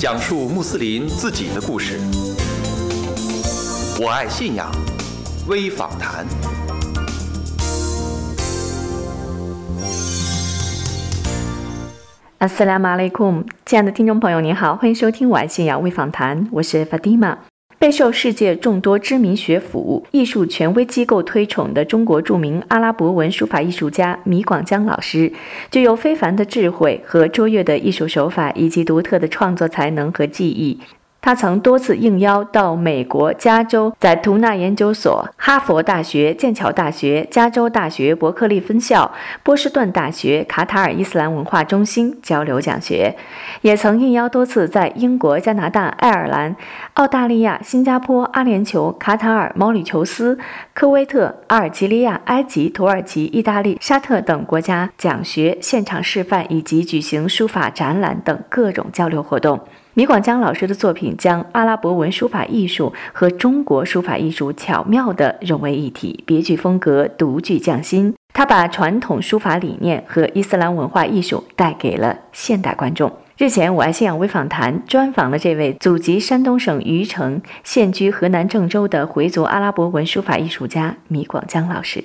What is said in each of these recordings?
讲述穆斯林自己的故事。我爱信仰微访谈。Assalamu alaikum，亲爱的听众朋友，您好，欢迎收听《我爱信仰微访谈》，我是 Fatima。备受世界众多知名学府、艺术权威机构推崇的中国著名阿拉伯文书法艺术家米广江老师，具有非凡的智慧和卓越的艺术手法，以及独特的创作才能和技艺。他曾多次应邀到美国加州在图纳研究所、哈佛大学、剑桥大学、加州大学伯克利分校、波士顿大学、卡塔尔伊斯兰文化中心交流讲学，也曾应邀多次在英国、加拿大、爱尔兰、澳大利亚、新加坡、阿联酋、卡塔尔、毛里求斯、科威特、阿尔及利亚、埃及、土耳其、意大利、沙特等国家讲学、现场示范以及举行书法展览等各种交流活动。米广江老师的作品将阿拉伯文书法艺术和中国书法艺术巧妙地融为一体，别具风格，独具匠心。他把传统书法理念和伊斯兰文化艺术带给了现代观众。日前，我爱信仰微访谈专访了这位祖籍山东省虞城、现居河南郑州的回族阿拉伯文书法艺术家米广江老师。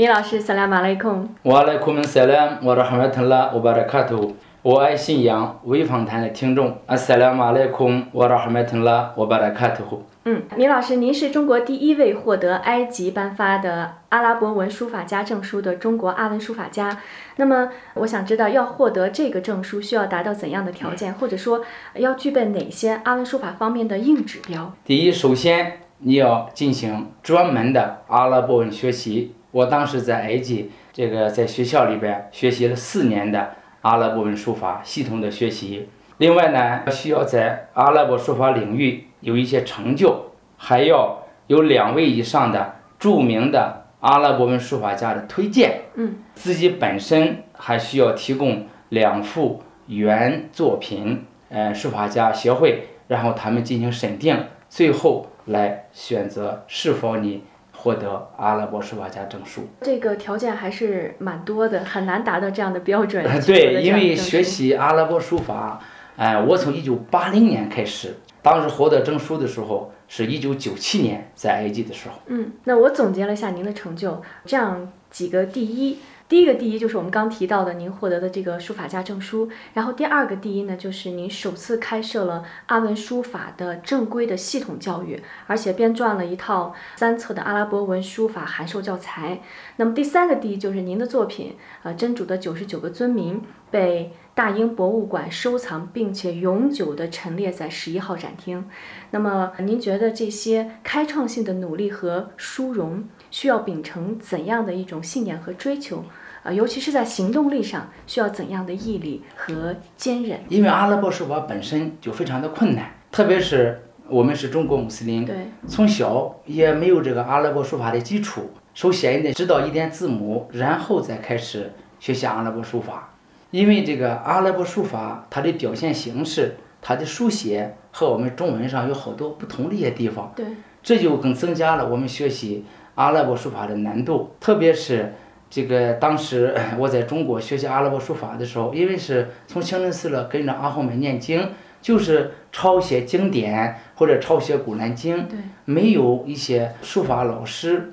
米老师，萨拉马雷孔。瓦莱库门萨拉，我的哈麦特拉，我巴拉卡图。我爱信仰微访谈的听众，阿萨拉马雷孔，我的哈麦特拉，我巴拉卡图。嗯，米老师，您是中国第一位获得埃及颁发的阿拉伯文书法家证书的中国阿文书法家。那么，我想知道，要获得这个证书需要达到怎样的条件，或者说要具备哪些阿文书法方面的硬指标？第一，首先你要进行专门的阿拉伯文学习。我当时在埃及，这个在学校里边学习了四年的阿拉伯文书法，系统的学习。另外呢，需要在阿拉伯书法领域有一些成就，还要有两位以上的著名的阿拉伯文书法家的推荐。嗯，自己本身还需要提供两幅原作品，呃，书法家协会，然后他们进行审定，最后来选择是否你。获得阿拉伯书法家证书，这个条件还是蛮多的，很难达到这样的标准。对，因为学习阿拉伯书法，哎，我从一九八零年开始，当时获得证书的时候是一九九七年在埃及的时候。嗯，那我总结了一下您的成就，这样几个第一。第一个第一就是我们刚提到的您获得的这个书法家证书，然后第二个第一呢，就是您首次开设了阿文书法的正规的系统教育，而且编撰了一套三册的阿拉伯文书法函授教材。那么第三个第一就是您的作品，呃，真主的九十九个尊名被大英博物馆收藏，并且永久的陈列在十一号展厅。那么您觉得这些开创性的努力和殊荣，需要秉承怎样的一种信念和追求？啊，尤其是在行动力上，需要怎样的毅力和坚韧？因为阿拉伯书法本身就非常的困难，特别是我们是中国穆斯林，对，从小也没有这个阿拉伯书法的基础，首先得知道一点字母，然后再开始学习阿拉伯书法。因为这个阿拉伯书法，它的表现形式，它的书写和我们中文上有好多不同的一些地方，对，这就更增加了我们学习阿拉伯书法的难度，特别是。这个当时我在中国学习阿拉伯书法的时候，因为是从清真寺了跟着阿訇们念经，就是抄写经典或者抄写古兰经，没有一些书法老师，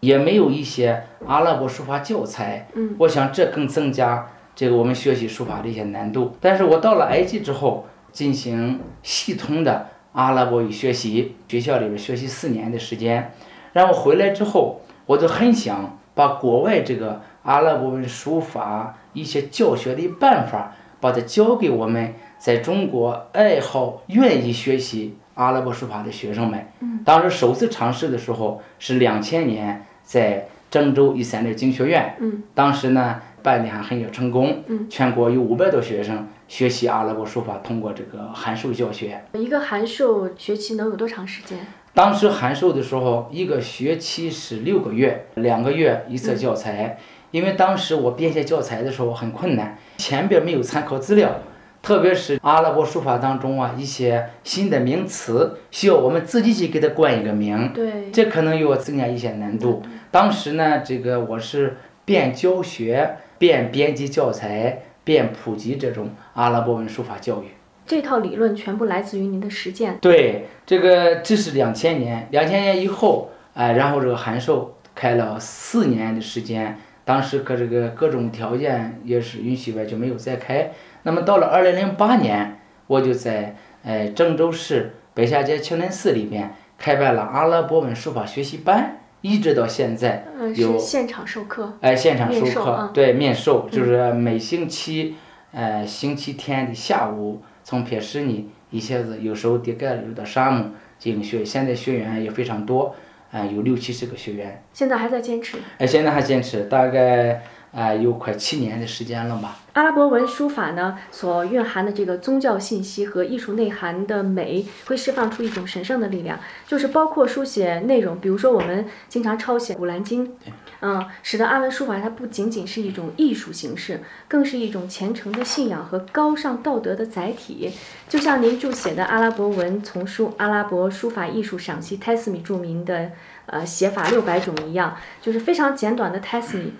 也没有一些阿拉伯书法教材。嗯，我想这更增加这个我们学习书法的一些难度。但是我到了埃及之后，进行系统的阿拉伯语学习，学校里边学习四年的时间，然后回来之后，我就很想。把国外这个阿拉伯文书法一些教学的办法，把它教给我们在中国爱好、愿意学习阿拉伯书法的学生们。嗯，当时首次尝试的时候是两千年，在郑州一三六经学院。嗯，当时呢办的还很有成功。嗯，全国有五百多学生学习阿拉伯书法，通过这个函授教学。一个函授学期能有多长时间？当时函授的时候，一个学期是六个月，两个月一册教材。因为当时我编写教材的时候很困难，前边没有参考资料，特别是阿拉伯书法当中啊，一些新的名词需要我们自己去给它冠一个名，对，这可能又要增加一些难度。当时呢，这个我是边教学边编辑教材边普及这种阿拉伯文书法教育。这套理论全部来自于您的实践。对，这个这是两千年，两千年以后，哎、然后这个函授开了四年的时间，当时可这个各种条件也是允许呗，就没有再开。那么到了二零零八年，我就在呃郑州市北下街清真寺里边开办了阿拉伯文书法学习班，一直到现在。嗯，有是现场授课。哎，现场授课，面授啊对面授，就是每星期，呃，星期天的下午，从撇什尼一下子，有时候叠盖有到沙漠进行学，现在学员也非常多，啊、有六七十个学员，现在还在坚持。哎，现在还坚持，大概啊、有快七年的时间了吧。阿拉伯文书法呢，所蕴含的这个宗教信息和艺术内涵的美，会释放出一种神圣的力量，就是包括书写内容，比如说我们经常抄写《古兰经》，嗯，使得阿文书法它不仅仅是一种艺术形式，更是一种虔诚的信仰和高尚道德的载体。就像您著写的阿拉伯文丛书《阿拉伯书法艺术赏析》泰斯米著名的呃写法六百种一样，就是非常简短的泰斯米。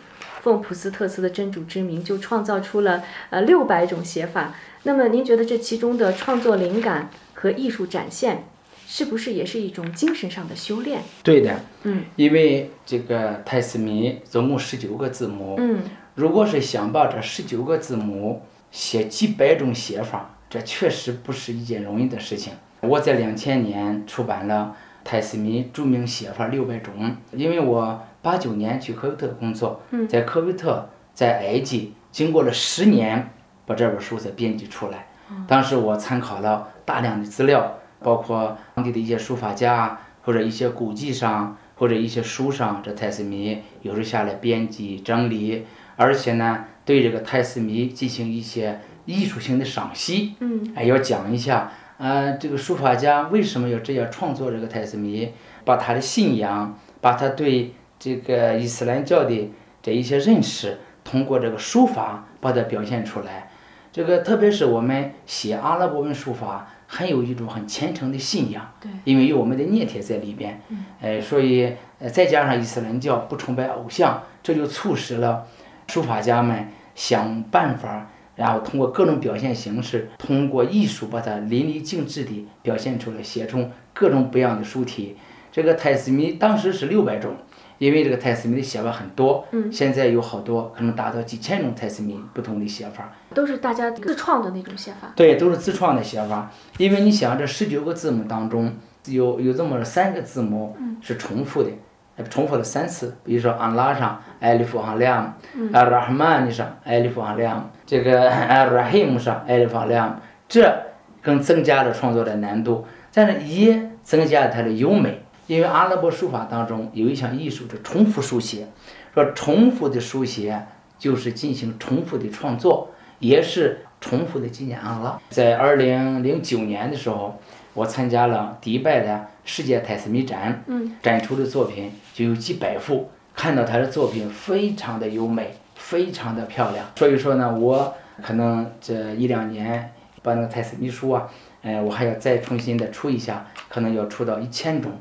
奉普斯特斯的真主之名，就创造出了呃六百种写法。那么您觉得这其中的创作灵感和艺术展现，是不是也是一种精神上的修炼？对的，嗯，因为这个泰斯米总共十九个字母，嗯，如果是想把这十九个字母写几百种写法，这确实不是一件容易的事情。我在两千年出版了泰斯米著名写法六百种，因为我八九年去科威特工作，在科威特，在埃及经过了十年，把这本书才编辑出来。当时我参考了大量的资料，包括当地的一些书法家或者一些古籍上或者一些书上，这泰斯米有时下来编辑整理，而且呢，对这个泰斯米进行一些艺术性的赏析，嗯，哎，要讲一下，呃，这个书法家为什么要这样创作这个泰斯米，把他的信仰，把他对这个伊斯兰教的这一些认识，通过这个书法把它表现出来。这个特别是我们写阿拉伯文书法，很有一种很虔诚的信仰，对，因为有我们的捏贴在里边，呃，所以呃再加上伊斯兰教不崇拜偶像，这就促使了书法家们想办法，然后通过各种表现形式，通过艺术把它淋漓尽致地表现出来，写出各种不一样的书体。这个泰斯米当时是六百种，因为这个泰斯米的写法很多，嗯现在有好多可能达到几千种泰斯米不同的写法。都是大家自创的那种写法。对，都是自创的写法。因为你想，这十九个字母当中，有有这么三个字母是重复的，呃重复了三次。比如说安拉上艾利夫哈亮，阿拉哈曼上艾利夫哈亮，这个阿拉黑姆上艾利夫哈亮，这更增加了创作的难度，但是也增加了它的优美。因为阿拉伯书法当中有一项艺术是重复书写，说重复的书写就是进行重复的创作。也是重复的纪念阿拉。在二零零九年的时候，我参加了迪拜的世界泰斯米展，嗯，展出的作品就有几百幅，看到他的作品非常的优美，非常的漂亮。所以说呢，我可能这一两年把那个泰斯米书啊，呃，我还要再重新的出一下，可能要出到一千种，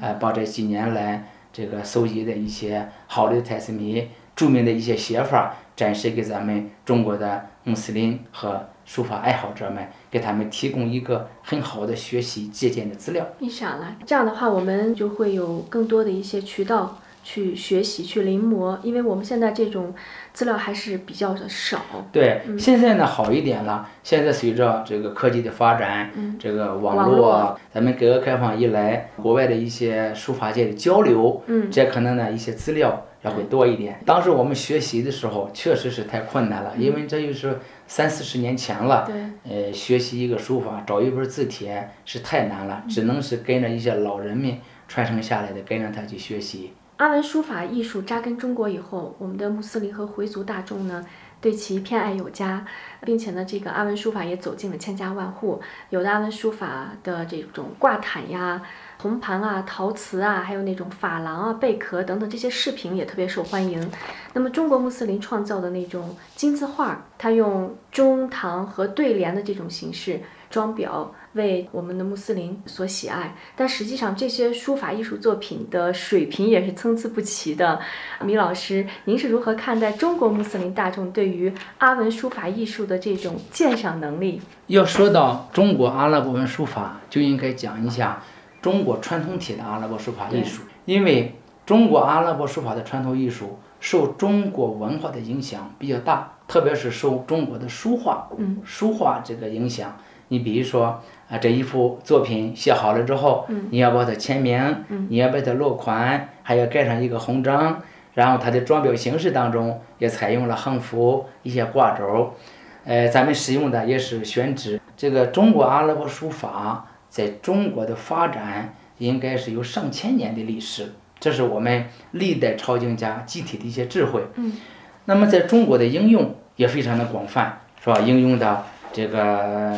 呃，把这几年来这个搜集的一些好的泰斯米著名的一些写法。展示给咱们中国的穆斯林和书法爱好者们，给他们提供一个很好的学习借鉴的资料。你想了，这样的话，我们就会有更多的一些渠道去学习、去临摹，因为我们现在这种资料还是比较的少。对，现在呢好一点了。现在随着这个科技的发展，这个网网络咱们改革开放以来，国外的一些书法界的交流，嗯，这可能呢一些资料要会多一点。当时我们学习的时候，确实是太困难了，因为这就是三四十年前了。对，呃，学习一个书法，找一本字帖是太难了，只能是跟着一些老人们传承下来的，跟着他去学习。阿文书法艺术扎根中国以后，我们的穆斯林和回族大众呢，对其偏爱有加，并且呢，这个阿文书法也走进了千家万户。有的阿文书法的这种挂毯呀、铜盘啊、陶瓷啊，还有那种珐琅啊、贝壳等等这些饰品也特别受欢迎。那么中国穆斯林创造的那种金字画，它用中堂和对联的这种形式装裱。为我们的穆斯林所喜爱，但实际上这些书法艺术作品的水平也是参差不齐的。米老师，您是如何看待中国穆斯林大众对于阿文书法艺术的这种鉴赏能力？要说到中国阿拉伯文书法，就应该讲一下中国传统体的阿拉伯书法艺术，因为中国阿拉伯书法的传统艺术受中国文化的影响比较大，特别是受中国的书画、书画这个影响。你比如说。啊，这一幅作品写好了之后，你要把它签名，你要把它落款，还要盖上一个红章。然后它的装裱形式当中也采用了横幅、一些挂轴。呃，咱们使用的也是宣纸。这个中国阿拉伯书法在中国的发展应该是有上千年的历史，这是我们历代朝经家集体的一些智慧。嗯，那么在中国的应用也非常的广泛，是吧？应用到这个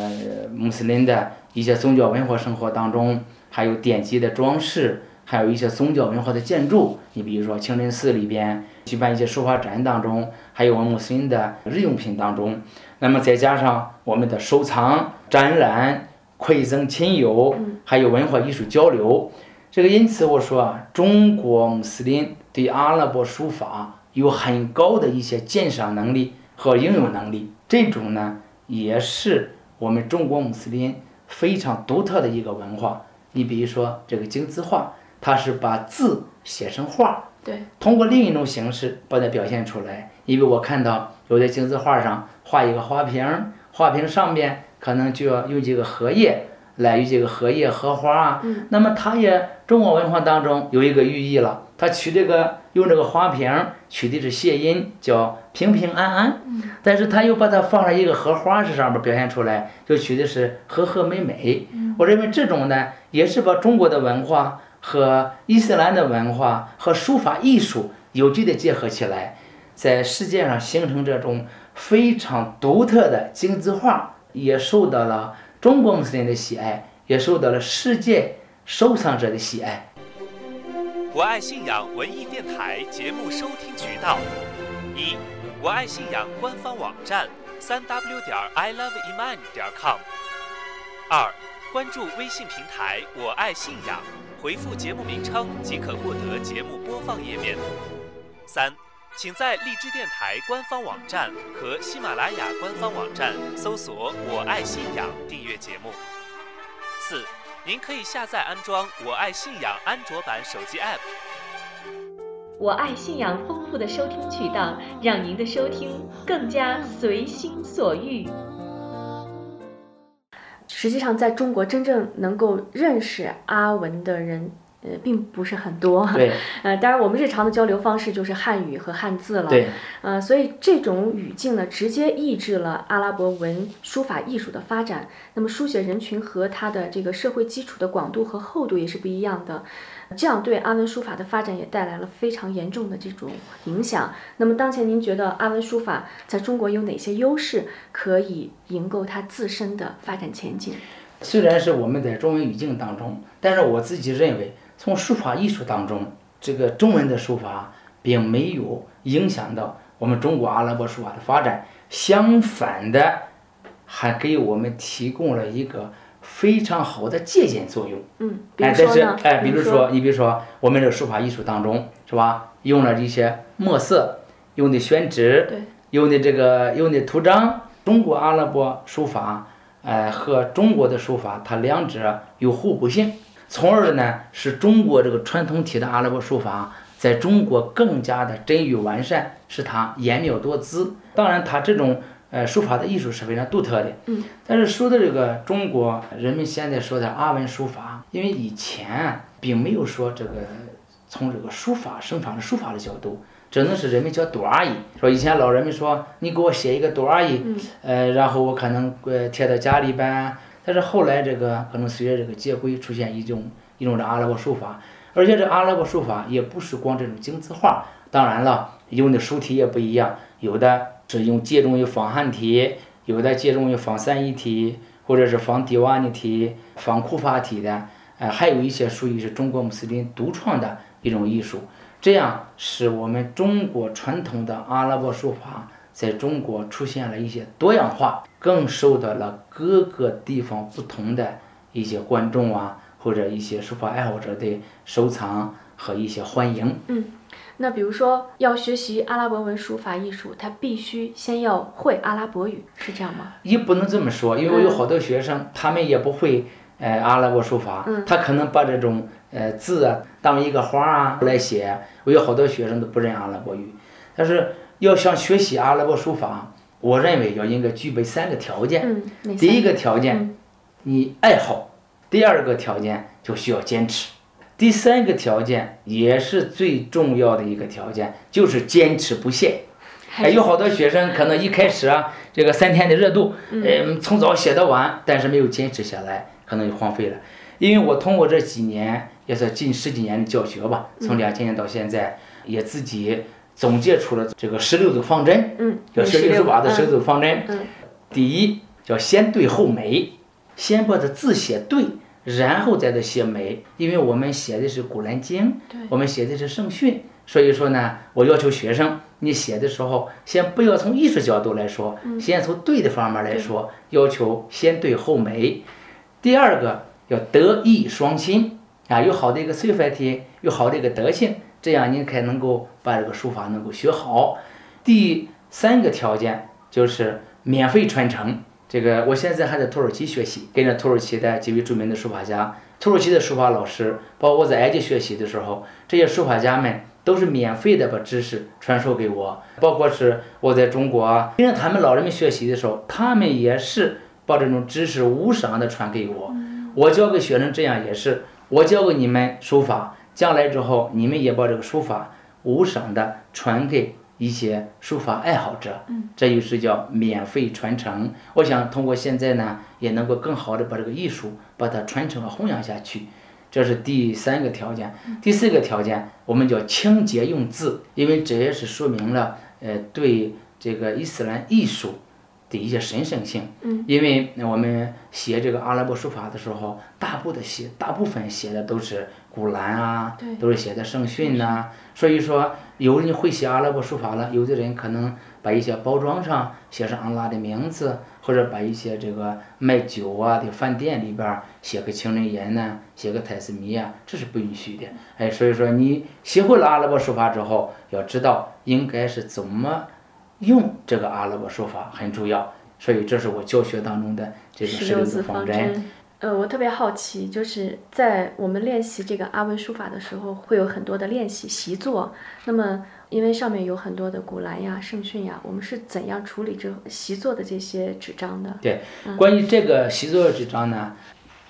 穆斯林的。一些宗教文化生活当中，还有典籍的装饰，还有一些宗教文化的建筑。你比如说清真寺里边举办一些书法展当中，还有我们穆斯林的日用品当中。那么再加上我们的收藏、展览、馈赠亲友，还有文化艺术交流。这个因此我说啊，中国穆斯林对阿拉伯书法有很高的一些鉴赏能力和应用能力。这种呢，也是我们中国穆斯林。非常独特的一个文化，你比如说这个金字画，它是把字写成画，对，通过另一种形式把它表现出来。因为我看到有的金字画上画一个花瓶，花瓶上面可能就要用几个荷叶来，有几个荷叶荷花啊。嗯，那么它也中国文化当中有一个寓意了，它取这个用这个花瓶取的是谐音，叫平平安安。但是他又把它放在一个荷花这上面表现出来，就取的是和和美美。我认为这种呢，也是把中国的文化和伊斯兰的文化和书法艺术有机的结合起来，在世界上形成这种非常独特的精字画，也受到了中国穆斯林的喜爱，也受到了世界收藏者的喜爱。我爱信仰文艺电台节目收听渠道一。我爱信仰官方网站三 w 点 i love iman 点 com。二，关注微信平台我爱信仰，回复节目名称即可获得节目播放页面。三，请在荔枝电台官方网站和喜马拉雅官方网站搜索我爱信仰订阅节目。四，您可以下载安装我爱信仰安卓版手机 app。我爱信仰丰富的收听渠道，让您的收听更加随心所欲。实际上，在中国真正能够认识阿文的人。呃，并不是很多。对。呃，当然，我们日常的交流方式就是汉语和汉字了。对。呃，所以这种语境呢，直接抑制了阿拉伯文书法艺术的发展。那么，书写人群和它的这个社会基础的广度和厚度也是不一样的。这样对阿文书法的发展也带来了非常严重的这种影响。那么，当前您觉得阿文书法在中国有哪些优势可以营构它自身的发展前景？虽然是我们在中文语境当中，但是我自己认为。从书法艺术当中，这个中文的书法并没有影响到我们中国阿拉伯书法的发展，相反的，还给我们提供了一个非常好的借鉴作用。嗯，哎，但是哎，比如说，你比如说，我们这书法艺术当中，是吧？用了一些墨色，用的宣纸，对，用的这个用的图章，中国阿拉伯书法，呃，和中国的书法，它两者有互补性。从而呢，使中国这个传统体的阿拉伯书法在中国更加的臻于完善，使它颜妙多姿。当然，它这种呃书法的艺术是非常独特的。嗯。但是说的这个中国人们现在说的阿文书法，因为以前并没有说这个从这个书法生发的书法的角度，只能是人们叫多阿姨。说以前老人们说，你给我写一个多阿姨，呃，然后我可能呃贴到家里边。但是后来这个可能随着这个接轨出现一种一种的阿拉伯书法，而且这阿拉伯书法也不是光这种精字画，当然了，用的书体也不一样，有的是用借重于仿汉体，有的借重于仿三一体，或者是仿迪瓦尼体、仿库法体的，呃，还有一些属于是中国穆斯林独创的一种艺术，这样使我们中国传统的阿拉伯书法在中国出现了一些多样化，更受到了各个地方不同的一些观众啊，或者一些书法爱好者的收藏和一些欢迎。嗯，那比如说要学习阿拉伯文书法艺术，他必须先要会阿拉伯语，是这样吗？也不能这么说，因为我有好多学生，他们也不会呃阿拉伯书法，他可能把这种呃字啊当一个花啊来写。我有好多学生都不认阿拉伯语，但是要想学习阿拉伯书法，我认为要应该具备三个条件。嗯，第一个条件，你爱好；第二个条件就需要坚持；第三个条件也是最重要的一个条件，就是坚持不懈。哎，有好多学生可能一开始啊，这个三天的热度，嗯，从早写到晚，但是没有坚持下来，可能就荒废了。因为我通过这几年，也是近十几年的教学吧，从两千年到现在，也自己总结出了这个十六字方针，嗯，叫十六书法的十六字方针。嗯，第一叫先对后美，先把这字写对，然后再的写美。因为我们写的是古兰经，对，我们写的是圣训，所以说呢，我要求学生，你写的时候，先不要从艺术角度来说，先从对的方面来说，要求先对后美。第二个要德艺双馨啊，有好的一个随法体，有好的一个德性，这样你才能够把这个书法能够学好。第三个条件就是免费传承。这个我现在还在土耳其学习，跟着土耳其的几位著名的书法家，土耳其的书法老师，包括我在埃及学习的时候，这些书法家们都是免费的把知识传授给我。包括是我在中国啊跟着他们老人们学习的时候，他们也是把这种知识无偿的传给我。我教给学生这样也是，我教给你们书法，将来之后你们也把这个书法无偿的传给。一些书法爱好者，这就是叫免费传承。我想通过现在呢，也能够更好的把这个艺术把它传承和弘扬下去，这是第三个条件。第四个条件，我们叫清洁用字，因为这也是说明了呃对这个伊斯兰艺术的一些神圣性。因为我们写这个阿拉伯书法的时候，大部的写大部分写的都是古兰啊，都是写的圣训呐，所以说。有人会写阿拉伯书法了，有的人可能把一些包装上写上安拉的名字，或者把一些这个卖酒啊的饭店里边写个情人言呢，写个泰斯米啊，这是不允许的。哎，所以说你学会了阿拉伯书法之后，要知道应该是怎么用这个阿拉伯书法很重要。所以这是我教学当中的这个十六字方针。呃，我特别好奇，就是在我们练习这个阿文书法的时候，会有很多的练习习作。那么，因为上面有很多的古兰呀、圣训呀，我们是怎样处理这习作的这些纸张的？对，关于这个习作的纸张呢，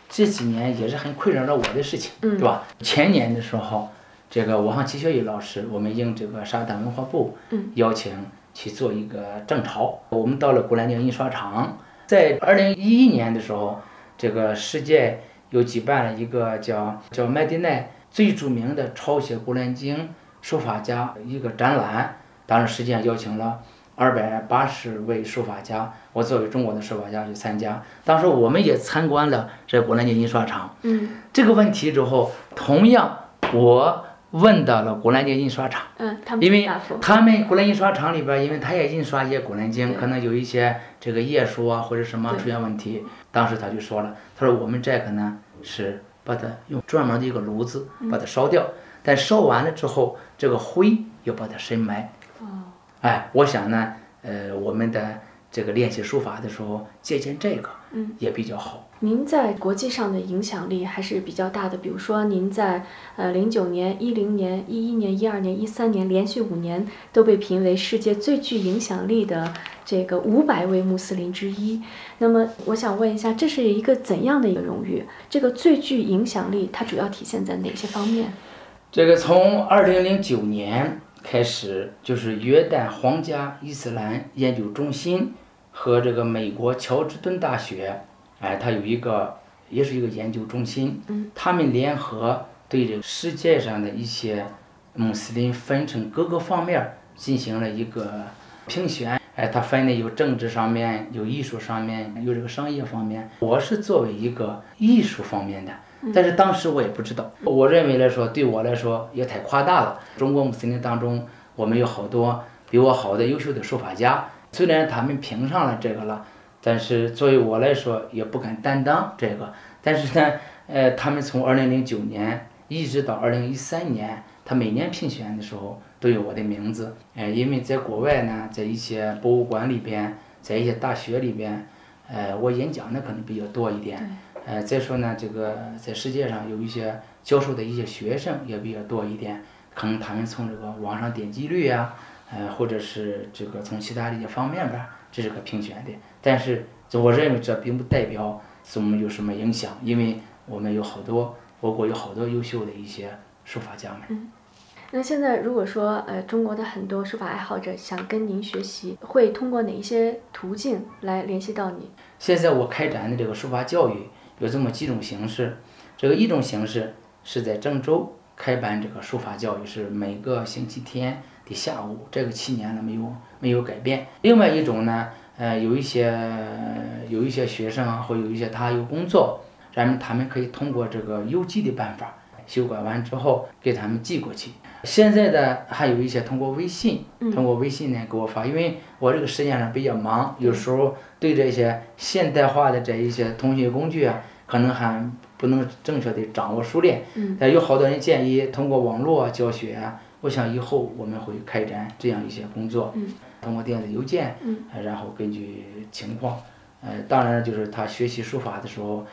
这几年也是很困扰着我的事情，对吧？前年的时候，这个我和齐学宇老师，我们应这个沙特文化部邀请去做一个正朝，我们到了古兰经印刷厂，在二零一一年的时候。这个世界又举办了一个叫叫麦地奈最著名的抄写古兰经书法家一个展览，当时实际上邀请了二百八十位书法家，我作为中国的书法家去参加。当时我们也参观了这古兰经印刷厂。嗯，这个问题之后，同样我。问到了古兰经印刷厂，嗯，他们因为他们古兰印刷厂里边，因为他也印刷一些古兰经，可能有一些这个页数啊或者什么出现问题，当时他就说了，他说我们这个呢是把它用专门的一个炉子把它烧掉，但烧完了之后，这个灰要把它深埋。哦，哎，我想呢，呃，我们的这个练习书法的时候借鉴这个，嗯，也比较好。您在国际上的影响力还是比较大的，比如说您在呃零九年、一零年、一一年、一二年、一三年连续五年都被评为世界最具影响力的这个五百位穆斯林之一。那么我想问一下，这是一个怎样的一个荣誉？这个最具影响力它主要体现在哪些方面？这个从二零零九年开始，就是约旦皇家伊斯兰研究中心和这个美国乔治敦大学。哎，它有一个，也是一个研究中心，他们联合对这个世界上的一些穆斯林分成各个方面进行了一个评选。哎，它分的有政治上面，有艺术上面，有这个商业方面。我是作为一个艺术方面的，但是当时我也不知道。我认为来说，对我来说也太夸大了。中国穆斯林当中，我们有好多比我好的优秀的书法家，虽然他们评上了这个了，但是作为我来说也不敢担当这个。但是呢，呃，他们从二零零九年一直到二零一三年，他每年评选的时候都有我的名字。呃，因为在国外呢，在一些博物馆里边，在一些大学里边，呃，我演讲的可能比较多一点。呃，再说呢，这个在世界上有一些教授的一些学生也比较多一点，可能他们从这个网上点击率啊，呃，或者是这个从其他的一些方面吧，这是个评选的。但是，我认为这并不代表我们有什么影响，因为我们有好多，我国有好多优秀的一些书法家们。嗯，那现在如果说呃，中国的很多书法爱好者想跟您学习，会通过哪一些途径来联系到你？现在我开展的这个书法教育。有这么几种形式，这个一种形式是在郑州开办这个书法教育，是每个星期天的下午，这个七年了没有没有改变。另外一种呢，呃，有一些有一些学生啊或有一些他有工作，咱们他们可以通过这个邮寄的办法，修改完之后给他们寄过去。现在的还有一些通过微信，通过微信呢给我发，因为我这个时间上比较忙，有时候对这些现代化的这一些通讯工具啊，可能还不能正确的掌握熟练。但有好多人建议通过网络教学啊，我想以后我们会开展这样一些工作，通过电子邮件，然后根据情况，呃，当然就是他学习书法的时候，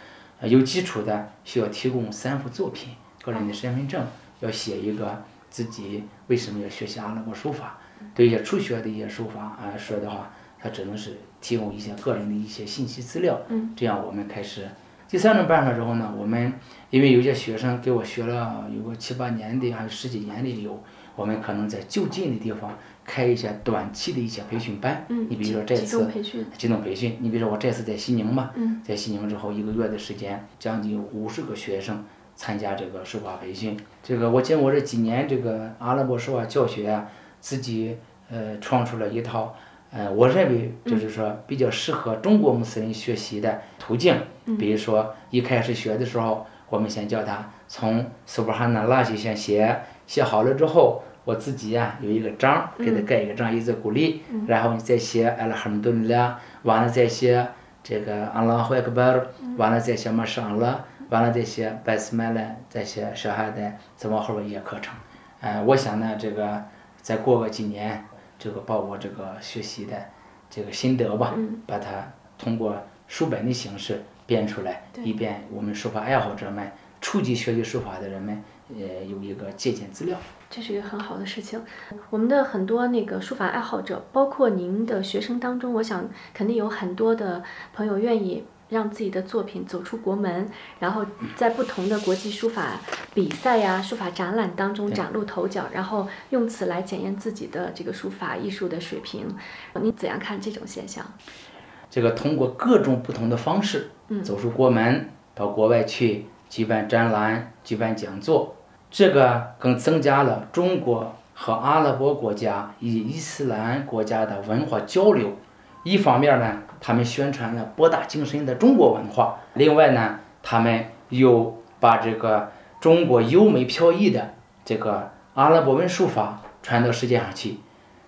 有基础的需要提供三幅作品，个人的身份证，要写一个。自己为什么要学习阿拉伯书法？对一些初学的一些书法啊说的话，他只能是提供一些个人的一些信息资料。嗯，这样我们开始。第三种办法之后呢，我们因为有些学生给我学了有个七八年的，还有十几年的有，我们可能在就近的地方开一些短期的一些培训班。嗯，你比如说这次集中培训，集中培训。你比如说我这次在西宁嘛，在西宁之后一个月的时间，将近五十个学生。参加这个书法培训，这个我经过这几年这个阿拉伯书法教学啊，自己呃创出了一套，呃，我认为就是说比较适合中国穆斯林学习的途径。比如说一开始学的时候，我们先教他从苏布哈纳拉起先写，写好了之后，我自己呀有一个章，给他盖一个章，一字鼓励，然后你再写阿拉哈姆顿拉，完了再写这个阿拉霍克巴尔，完了再写马上了。完了，再写百斯麦了，再写小孩的再往后边一些课程，呃，我想呢，这个再过个几年，这个把我这个学习的这个心得吧，把它通过书本的形式编出来，以便我们书法爱好者们、初级学习书法的人们，呃，有一个借鉴资料。这是一个很好的事情。我们的很多那个书法爱好者，包括您的学生当中，我想肯定有很多的朋友愿意。让自己的作品走出国门，然后在不同的国际书法比赛呀、书法展览当中崭露头角，然后用此来检验自己的这个书法艺术的水平。您怎样看这种现象？这个通过各种不同的方式，走出国门，到国外去举办展览、举办讲座，这个更增加了中国和阿拉伯国家以及伊斯兰国家的文化交流。一方面呢。他们宣传了博大精深的中国文化，另外呢，他们又把这个中国优美飘逸的这个阿拉伯文书法传到世界上去，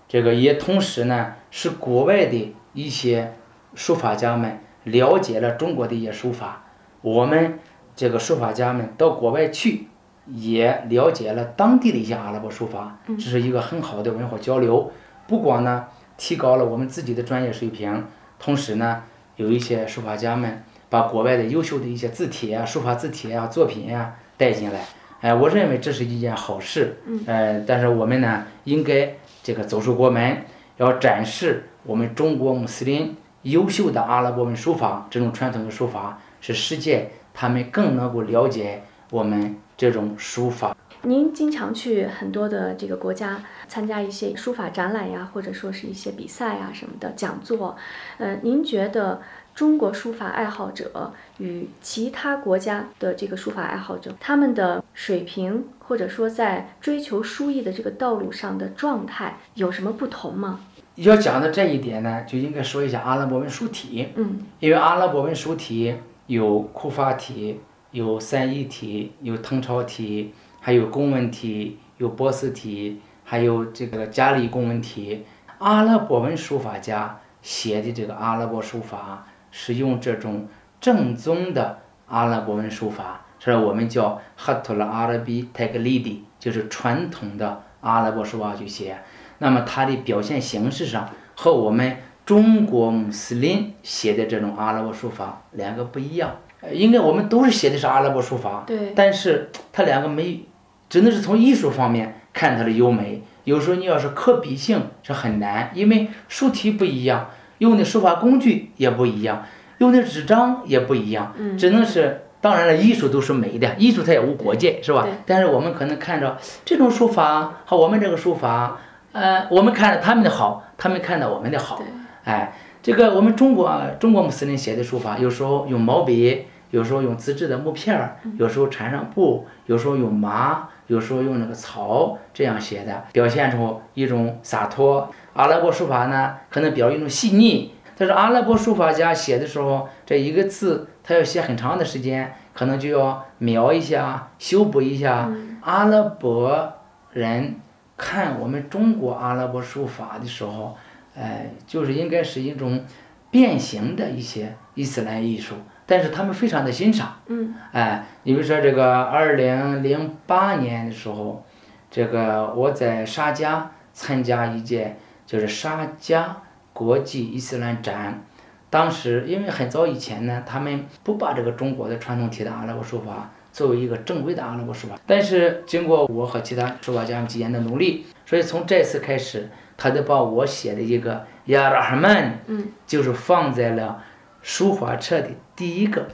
这个也同时呢，使国外的一些书法家们了解了中国的一些书法，我们这个书法家们到国外去也了解了当地的一些阿拉伯书法，这是一个很好的文化交流，不光呢提高了我们自己的专业水平。同时呢，有一些书法家们把国外的优秀的一些字帖啊、书法字帖啊、作品啊带进来，哎，我认为这是一件好事。嗯。呃，但是我们呢，应该这个走出国门，要展示我们中国穆斯林优秀的阿拉伯文书法，这种传统的书法，是世界他们更能够了解我们这种书法。您经常去很多的这个国家参加一些书法展览呀，或者说是一些比赛呀什么的讲座，呃，您觉得中国书法爱好者与其他国家的这个书法爱好者他们的水平，或者说在追求书艺的这个道路上的状态有什么不同吗？要讲到这一点呢，就应该说一下阿拉伯文书体，嗯，因为阿拉伯文书体有库法体、有三一体，有誊抄体，还有公文体，有波斯体，还有这个加利公文体。阿拉伯文书法家写的这个阿拉伯书法是用这种正宗的阿拉伯文书法，是我们叫哈图拉阿拉比泰格利迪，就是传统的阿拉伯书法去写。那么它的表现形式上和我们中国穆斯林写的这种阿拉伯书法两个不一样。呃，应该我们都是写的是阿拉伯书法，对，但是它两个没，只能是从艺术方面看它的优美。有时候你要是可比性是很难，因为书体不一样，用的书法工具也不一样，用的纸张也不一样，嗯，只能是。当然了，艺术都是美的，艺术它也无国界，是吧对？但是我们可能看着这种书法和我们这个书法，呃，我们看着他们的好，他们看到我们的好对，哎，这个我们中国中国穆斯林写的书法，有时候用毛笔，有时候用自制的木片儿，有时候缠上布，有时候用麻，有时候用那个草这样写的，表现出一种洒脱。阿拉伯书法呢，可能表现一种细腻。但是阿拉伯书法家写的时候，这一个字他要写很长的时间，可能就要描一下、修补一下。阿拉伯人看我们中国阿拉伯书法的时候，哎，就是应该是一种变形的一些伊斯兰艺术，但是他们非常的欣赏。嗯，哎，你比如说这个二零零八年的时候，这个我在沙迦参加一届就是沙迦国际伊斯兰展，当时因为很早以前呢，他们不把这个中国的传统体的阿拉伯书法作为一个正规的阿拉伯书法，但是经过我和其他书法家们几年的努力，所以从这次开始，他就把我写的一个亚拉哈曼，嗯，就是放在了书画册的第一个。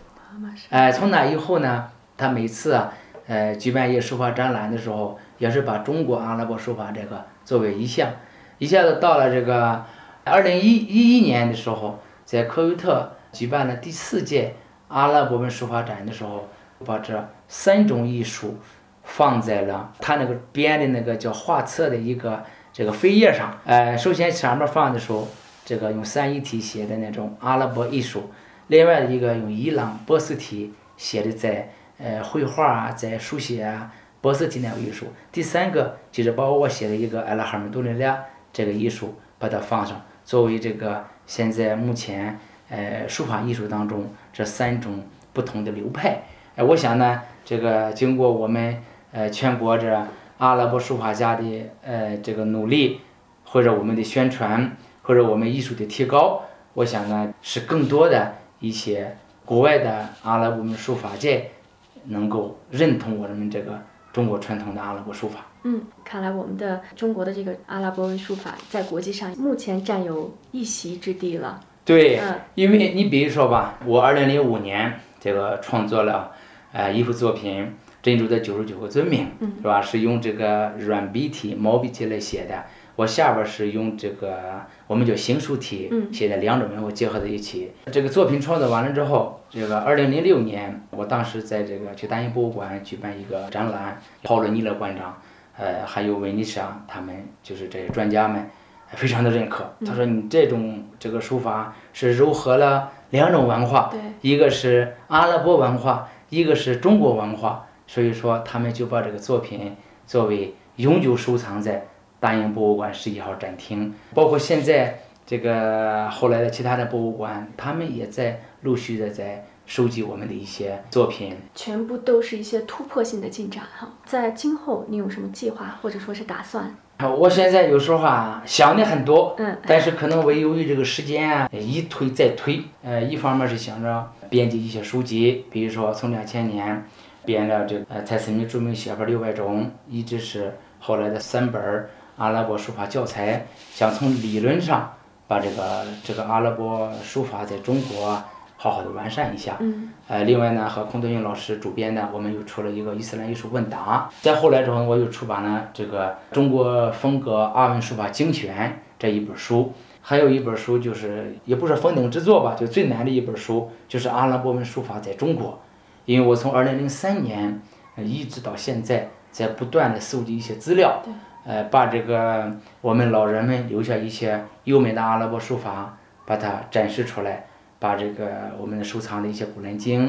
哎，从那以后呢，他每次啊，呃，举办一个书法展览的时候，也是把中国阿拉伯书法这个作为一项，一下子到了这个二零一一一年的时候，在科威特举办了第四届阿拉伯文书法展的时候，把这三种艺术放在了他那个编的那个叫画册的一个这个扉页上。呃，首先上面放的时候，这个用三一体写的那种阿拉伯艺术。另外一个用伊朗波斯体写的在呃绘画啊，在书写啊，波斯体那个艺术。第三个就是把我写的一个艾拉哈姆杜林俩这个艺术，把它放上，作为这个现在目前呃书法艺术当中这三种不同的流派。哎，我想呢，这个经过我们呃全国这阿拉伯书法家的呃这个努力，或者我们的宣传，或者我们艺术的提高，我想呢是更多的。一些国外的阿拉伯文书法界能够认同我们这个中国传统的阿拉伯书法。嗯，看来我们的中国的这个阿拉伯文书法在国际上目前占有一席之地了。对，嗯因为你比如说吧，我二零零五年这个创作了呃一幅作品《珍珠的九十九个尊名》，嗯是吧？是用这个软笔体、毛笔体来写的。我下边是用这个我们叫行书体嗯写的两种文物结合在一起。这个作品创作完了之后，这个二零零六年，我当时在这个去大英博物馆举办一个展览，paulo 罗尼勒馆长，呃，还有维尼莎他们就是这些专家们，非常的认可。他说你这种这个书法是糅合了两种文化，对，一个是阿拉伯文化，一个是中国文化，所以说他们就把这个作品作为永久收藏在大英博物馆十一号展厅，包括现在这个后来的其他的博物馆，他们也在陆续的在收集我们的一些作品。全部都是一些突破性的进展哈。在今后你有什么计划或者说是打算？啊我现在有时候啊想的很多，嗯但是可能我由于这个时间啊一推再推，呃，一方面是想着编辑一些书籍，比如说从两千年编了这个呃蔡思明著名写法六百种，一直是后来的三本阿拉伯书法教材，想从理论上把这个这个阿拉伯书法在中国好好的完善一下。嗯呃，另外呢，和孔德云老师主编的，我们又出了一个伊斯兰艺术问答。再后来之后，我又出版了这个《中国风格阿文书法精选》这一本书，还有一本书就是也不是封顶之作吧，就最难的一本书，就是阿拉伯文书法在中国。因为我从二零零三年呃一直到现在，在不断的搜集一些资料，呃，把这个我们老人们留下一些优美的阿拉伯书法，把它展示出来。把这个我们收藏的一些古兰经、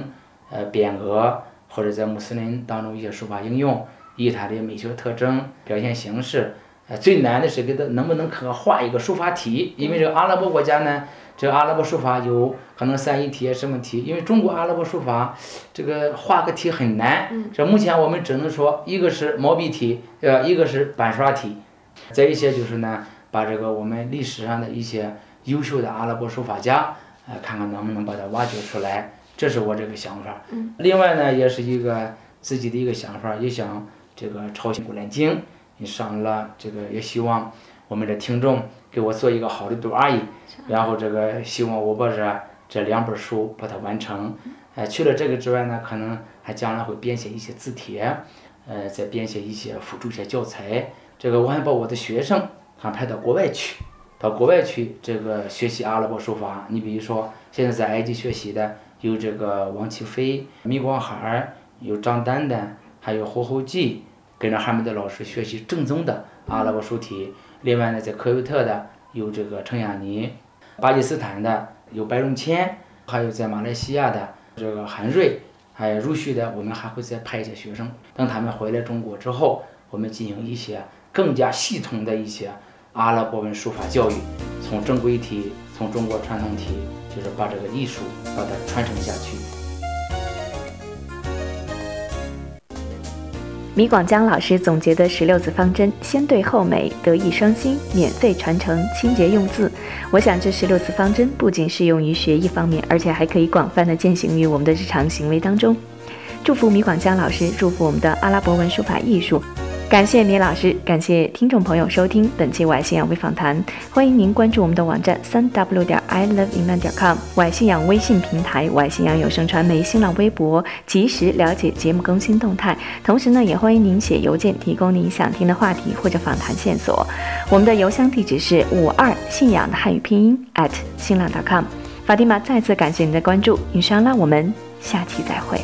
呃匾额，或者在穆斯林当中一些书法应用，以它的美学特征、表现形式。呃，最难的是给他能不能可画一个书法体，因为这个阿拉伯国家呢，这个阿拉伯书法有可能三一体什么体，因为中国阿拉伯书法这个画个体很难。这目前我们只能说，一个是毛笔体，呃，一个是板刷体，再一些就是呢，把这个我们历史上的一些优秀的阿拉伯书法家，呃，看看能不能把它挖掘出来，这是我这个想法。另外呢，也是一个自己的一个想法，也想这个抄写《古兰经》。你上了这个，也希望我们的听众给我做一个好的读阿姨，然后这个希望我把这这两本书把它完成。哎，除了这个之外呢，可能还将来会编写一些字帖，呃，再编写一些辅助一些教材。这个我还把我的学生还派到国外去，到国外去这个学习阿拉伯书法。你比如说，现在在埃及学习的有这个王启飞、米光海，有张丹丹，还有侯侯记。跟着哈密的老师学习正宗的阿拉伯书体。另外呢，在科威特的有这个程亚尼，巴基斯坦的有白荣谦，还有在马来西亚的这个韩瑞，还有陆续的，我们还会再派一些学生。等他们回来中国之后，我们进行一些更加系统的一些阿拉伯文书法教育，从正规体，从中国传统体，就是把这个艺术把它传承下去。米广江老师总结的十六字方针：先对后美，德艺双馨，免费传承，清洁用字。我想这十六字方针不仅适用于学艺方面，而且还可以广泛的践行于我们的日常行为当中。祝福米广江老师，祝福我们的阿拉伯文书法艺术。感谢米老师，感谢听众朋友收听本期《外信仰微访谈》，欢迎您关注我们的网站三 w 点 i love inman 点 com，外信仰微信平台，外信仰有声传媒新浪微博，及时了解节目更新动态。同时呢，也欢迎您写邮件提供您想听的话题或者访谈线索。我们的邮箱地址是五二信仰的汉语拼音 at 新浪 com。法蒂玛再次感谢您的关注，inshallah，我们下期再会。